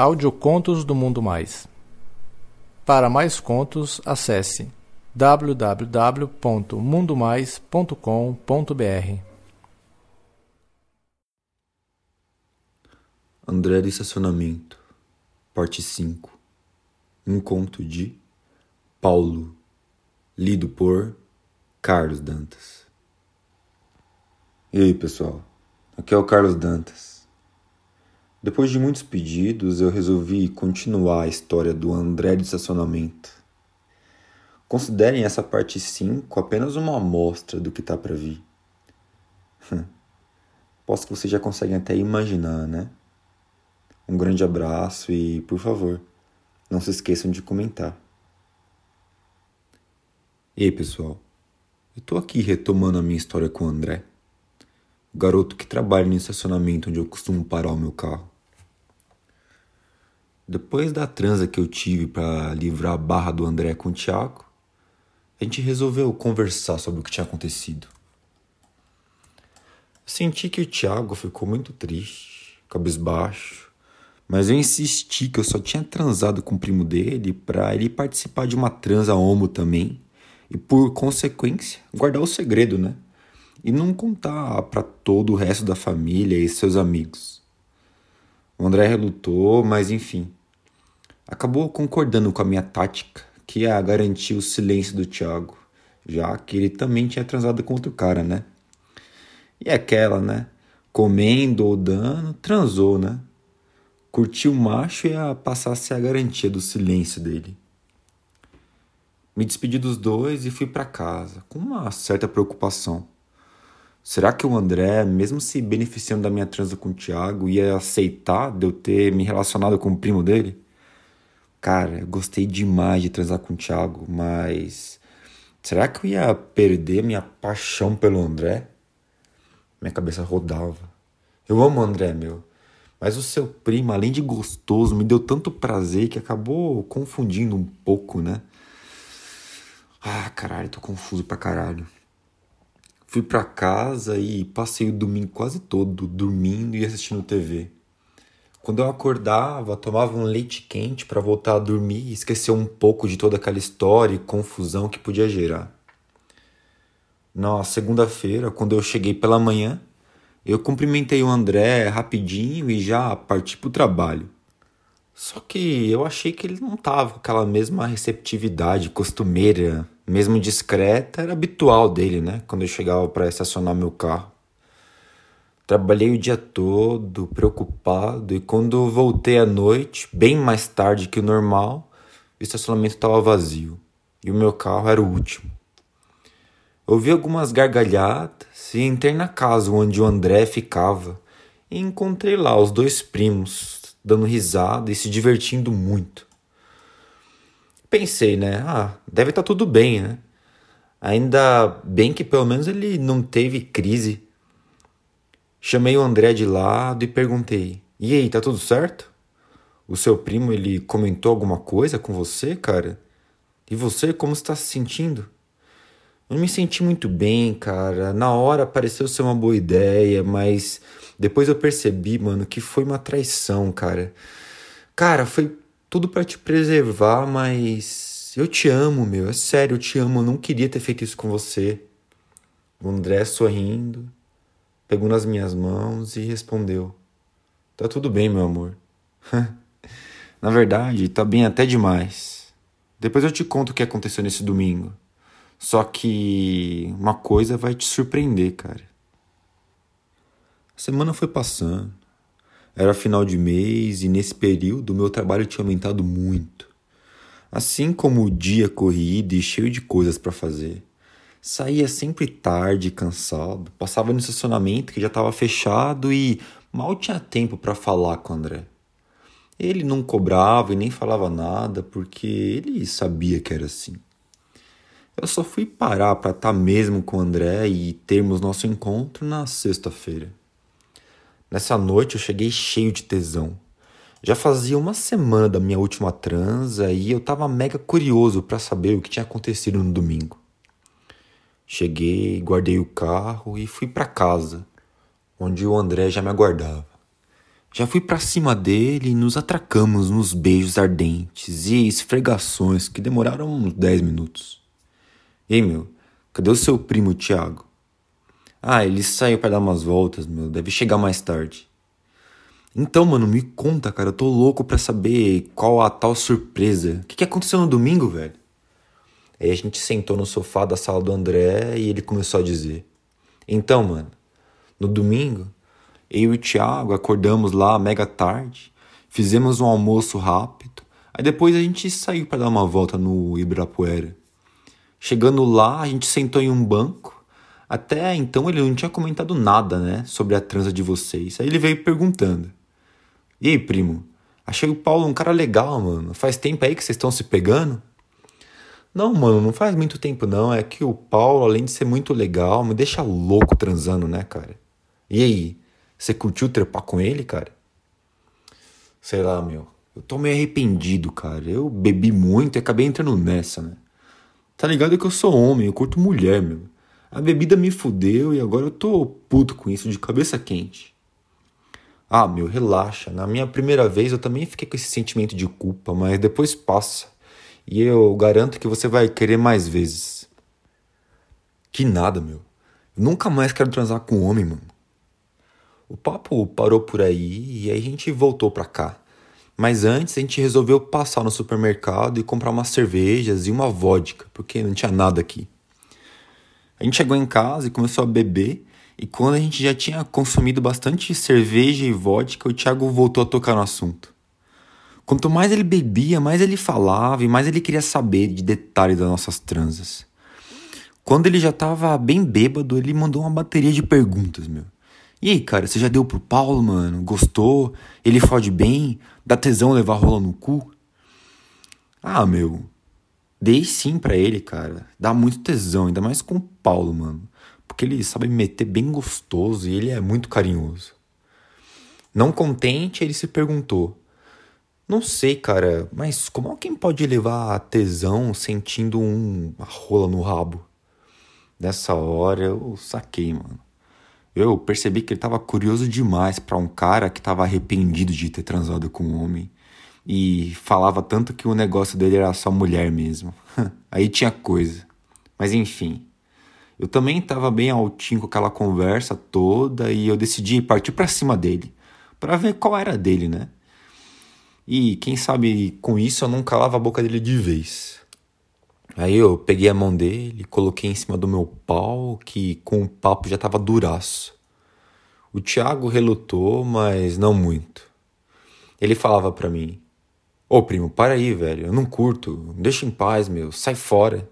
Audiocontos do Mundo Mais. Para mais contos, acesse www.mundomais.com.br. André de Estacionamento, Parte 5 Um conto de Paulo, lido por Carlos Dantas. E aí, pessoal? Aqui é o Carlos Dantas. Depois de muitos pedidos, eu resolvi continuar a história do André de estacionamento. Considerem essa parte 5 apenas uma amostra do que está para vir. Posso que vocês já conseguem até imaginar, né? Um grande abraço e, por favor, não se esqueçam de comentar. E aí, pessoal? Eu tô aqui retomando a minha história com o André, o garoto que trabalha no estacionamento onde eu costumo parar o meu carro. Depois da transa que eu tive para livrar a barra do André com o Thiago, a gente resolveu conversar sobre o que tinha acontecido. Senti que o Thiago ficou muito triste, cabisbaixo, mas eu insisti que eu só tinha transado com o primo dele para ele participar de uma transa homo também e por consequência guardar o segredo, né? E não contar para todo o resto da família e seus amigos. O André relutou, mas enfim acabou concordando com a minha tática, que é garantir o silêncio do Thiago, já que ele também tinha transado com outro cara, né? E aquela, né? Comendo ou dando, transou, né? Curtiu o macho ia passar a ser a garantia do silêncio dele. Me despedi dos dois e fui para casa, com uma certa preocupação. Será que o André, mesmo se beneficiando da minha transa com o Thiago, ia aceitar de eu ter me relacionado com o primo dele? Cara, gostei demais de transar com o Thiago, mas será que eu ia perder minha paixão pelo André? Minha cabeça rodava. Eu amo o André, meu. Mas o seu primo, além de gostoso, me deu tanto prazer que acabou confundindo um pouco, né? Ah, caralho, tô confuso pra caralho. Fui pra casa e passei o domingo quase todo dormindo e assistindo TV. Quando eu acordava, tomava um leite quente para voltar a dormir e esquecer um pouco de toda aquela história e confusão que podia gerar. Na segunda-feira, quando eu cheguei pela manhã, eu cumprimentei o André rapidinho e já parti para o trabalho. Só que eu achei que ele não tava com aquela mesma receptividade costumeira, mesmo discreta, era habitual dele, né? Quando eu chegava para estacionar meu carro. Trabalhei o dia todo, preocupado, e quando voltei à noite, bem mais tarde que o normal, o estacionamento estava vazio e o meu carro era o último. Ouvi algumas gargalhadas e entrei na casa onde o André ficava e encontrei lá os dois primos dando risada e se divertindo muito. Pensei, né? Ah, deve estar tá tudo bem, né? Ainda bem que pelo menos ele não teve crise Chamei o André de lado e perguntei: "E aí, tá tudo certo? O seu primo ele comentou alguma coisa com você, cara? E você como está se sentindo?" Eu não me senti muito bem, cara. Na hora pareceu ser uma boa ideia, mas depois eu percebi, mano, que foi uma traição, cara. Cara, foi tudo para te preservar, mas eu te amo, meu. É sério, eu te amo. Eu não queria ter feito isso com você. O André sorrindo, pegou nas minhas mãos e respondeu: Tá tudo bem, meu amor. Na verdade, tá bem até demais. Depois eu te conto o que aconteceu nesse domingo. Só que uma coisa vai te surpreender, cara. A semana foi passando. Era final de mês e nesse período meu trabalho tinha aumentado muito. Assim como o dia corrido e cheio de coisas para fazer. Saía sempre tarde, cansado, passava no estacionamento que já estava fechado e mal tinha tempo para falar com o André. Ele não cobrava e nem falava nada porque ele sabia que era assim. Eu só fui parar para estar tá mesmo com o André e termos nosso encontro na sexta-feira. Nessa noite eu cheguei cheio de tesão. Já fazia uma semana da minha última transa e eu estava mega curioso para saber o que tinha acontecido no domingo. Cheguei, guardei o carro e fui para casa, onde o André já me aguardava. Já fui para cima dele e nos atracamos nos beijos ardentes e esfregações que demoraram uns 10 minutos. Ei, meu, cadê o seu primo Tiago? Ah, ele saiu para dar umas voltas, meu, deve chegar mais tarde. Então, mano, me conta, cara, eu tô louco pra saber qual a tal surpresa. O que, que aconteceu no domingo, velho? Aí a gente sentou no sofá da sala do André e ele começou a dizer: Então, mano, no domingo eu e o Thiago acordamos lá mega tarde, fizemos um almoço rápido, aí depois a gente saiu para dar uma volta no Ibirapuera. Chegando lá, a gente sentou em um banco. Até então ele não tinha comentado nada, né, sobre a transa de vocês. Aí ele veio perguntando: E aí, primo? Achei o Paulo um cara legal, mano. Faz tempo aí que vocês estão se pegando? Não, mano, não faz muito tempo não. É que o Paulo, além de ser muito legal, me deixa louco transando, né, cara? E aí? Você curtiu trepar com ele, cara? Sei lá, meu. Eu tô meio arrependido, cara. Eu bebi muito e acabei entrando nessa, né? Tá ligado que eu sou homem, eu curto mulher, meu. A bebida me fudeu e agora eu tô puto com isso, de cabeça quente. Ah, meu, relaxa. Na minha primeira vez eu também fiquei com esse sentimento de culpa, mas depois passa. E eu garanto que você vai querer mais vezes. Que nada, meu. Eu nunca mais quero transar com um homem, mano. O papo parou por aí e aí a gente voltou para cá. Mas antes a gente resolveu passar no supermercado e comprar umas cervejas e uma vodka, porque não tinha nada aqui. A gente chegou em casa e começou a beber, e quando a gente já tinha consumido bastante cerveja e vodka, o Thiago voltou a tocar no assunto. Quanto mais ele bebia, mais ele falava e mais ele queria saber de detalhes das nossas transas. Quando ele já estava bem bêbado, ele mandou uma bateria de perguntas, meu. E aí, cara, você já deu pro Paulo, mano? Gostou? Ele fode bem? Dá tesão levar rola no cu? Ah, meu. Dei sim para ele, cara. Dá muito tesão, ainda mais com o Paulo, mano. Porque ele sabe me meter bem gostoso e ele é muito carinhoso. Não contente, ele se perguntou: Não sei, cara, mas como alguém pode levar a tesão sentindo um, uma rola no rabo? Nessa hora eu saquei, mano. Eu percebi que ele estava curioso demais para um cara que estava arrependido de ter transado com um homem e falava tanto que o negócio dele era só mulher mesmo. Aí tinha coisa. Mas enfim, eu também estava bem altinho com aquela conversa toda e eu decidi partir para cima dele, para ver qual era dele, né? E quem sabe com isso eu não calava a boca dele de vez. Aí eu peguei a mão dele, coloquei em cima do meu pau, que com o papo já tava duraço. O Thiago relutou, mas não muito. Ele falava para mim: Ô primo, para aí, velho, eu não curto, deixa em paz, meu, sai fora.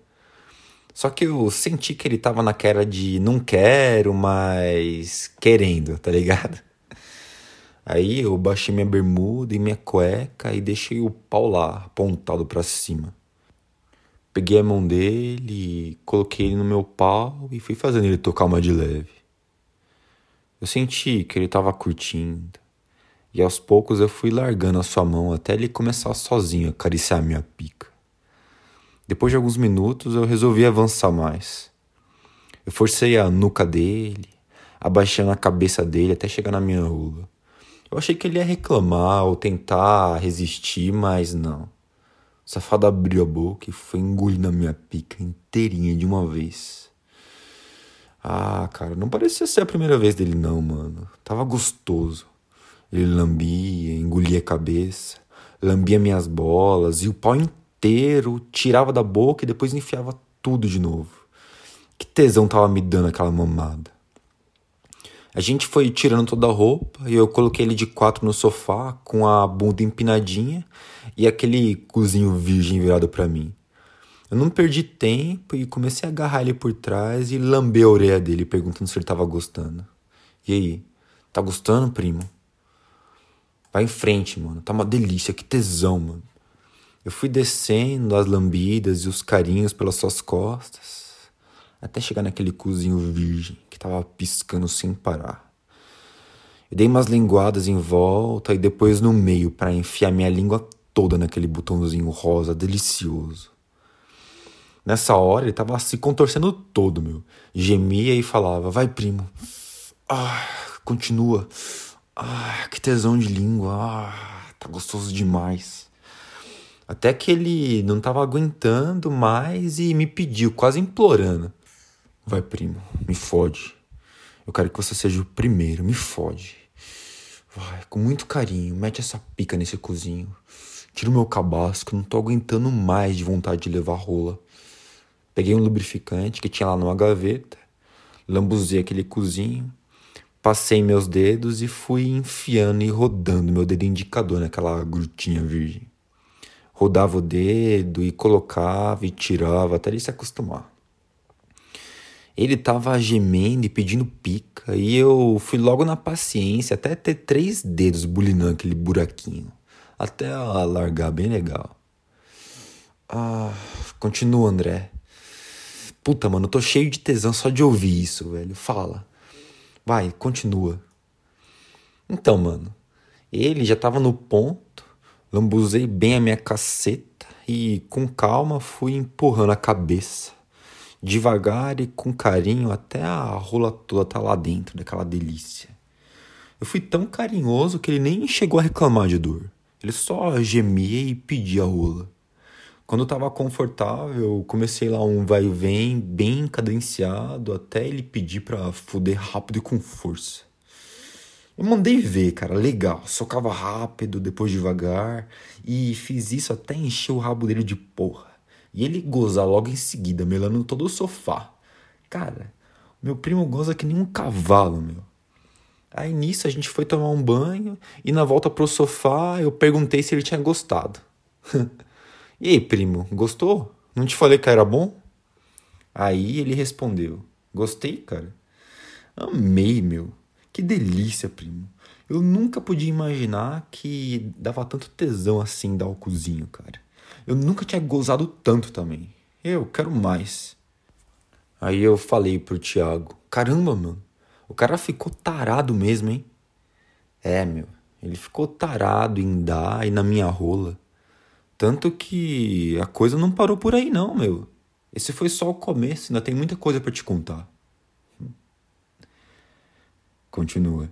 Só que eu senti que ele tava naquela de não quero, mas querendo, tá ligado? Aí eu baixei minha bermuda e minha cueca e deixei o pau lá, apontado para cima. Peguei a mão dele, coloquei ele no meu pau e fui fazendo ele tocar uma de leve. Eu senti que ele estava curtindo, e aos poucos eu fui largando a sua mão até ele começar sozinho a acariciar minha pica. Depois de alguns minutos eu resolvi avançar mais. Eu forcei a nuca dele, abaixando a cabeça dele até chegar na minha rola. Eu achei que ele ia reclamar ou tentar resistir, mas não. O safado abriu a boca e foi engolindo a minha pica inteirinha de uma vez. Ah, cara, não parecia ser a primeira vez dele, não, mano. Tava gostoso. Ele lambia, engolia a cabeça, lambia minhas bolas e o pau inteiro tirava da boca e depois enfiava tudo de novo. Que tesão tava me dando aquela mamada. A gente foi tirando toda a roupa e eu coloquei ele de quatro no sofá com a bunda empinadinha e aquele cozinho virgem virado para mim. Eu não perdi tempo e comecei a agarrar ele por trás e lamber a orelha dele, perguntando se ele tava gostando. E aí, tá gostando, primo? Vai em frente, mano. Tá uma delícia, que tesão, mano. Eu fui descendo as lambidas e os carinhos pelas suas costas, até chegar naquele cozinho virgem que tava piscando sem parar. Eu dei umas linguadas em volta e depois no meio para enfiar minha língua toda naquele botãozinho rosa delicioso. Nessa hora ele tava se contorcendo todo, meu. Gemia e falava: Vai, primo. Ah, continua. Ah, que tesão de língua. Ah, tá gostoso demais. Até que ele não tava aguentando mais e me pediu, quase implorando. Vai, primo, me fode. Eu quero que você seja o primeiro, me fode. Vai, com muito carinho, mete essa pica nesse cozinho. Tira o meu cabaço, que não tô aguentando mais de vontade de levar rola. Peguei um lubrificante que tinha lá numa gaveta, lambuzei aquele cozinho, Passei meus dedos e fui enfiando e rodando meu dedo indicador naquela grutinha virgem. Rodava o dedo e colocava e tirava até ele se acostumar. Ele tava gemendo e pedindo pica e eu fui logo na paciência até ter três dedos bulinando aquele buraquinho. Até largar bem legal. Ah, continua, André. Puta, mano, eu tô cheio de tesão só de ouvir isso, velho. Fala. Vai, continua. Então, mano, ele já tava no ponto, lambuzei bem a minha caceta e com calma fui empurrando a cabeça, devagar e com carinho até a rola toda tá lá dentro daquela delícia. Eu fui tão carinhoso que ele nem chegou a reclamar de dor. Ele só gemia e pedia a rola. Quando eu tava confortável, comecei lá um vai e vem bem cadenciado até ele pedir pra fuder rápido e com força. Eu mandei ver, cara, legal. Socava rápido, depois devagar e fiz isso até encher o rabo dele de porra. E ele gozar logo em seguida, melando todo o sofá. Cara, meu primo goza que nem um cavalo, meu. Aí nisso a gente foi tomar um banho e na volta pro sofá eu perguntei se ele tinha gostado. E aí, primo, gostou? Não te falei que era bom? Aí ele respondeu: Gostei, cara. Amei, meu. Que delícia, primo. Eu nunca podia imaginar que dava tanto tesão assim dar o cozinho, cara. Eu nunca tinha gozado tanto também. Eu quero mais. Aí eu falei pro Thiago: Caramba, mano. O cara ficou tarado mesmo, hein? É, meu. Ele ficou tarado em dar e na minha rola. Tanto que a coisa não parou por aí, não, meu. Esse foi só o começo, ainda tem muita coisa para te contar. Continua.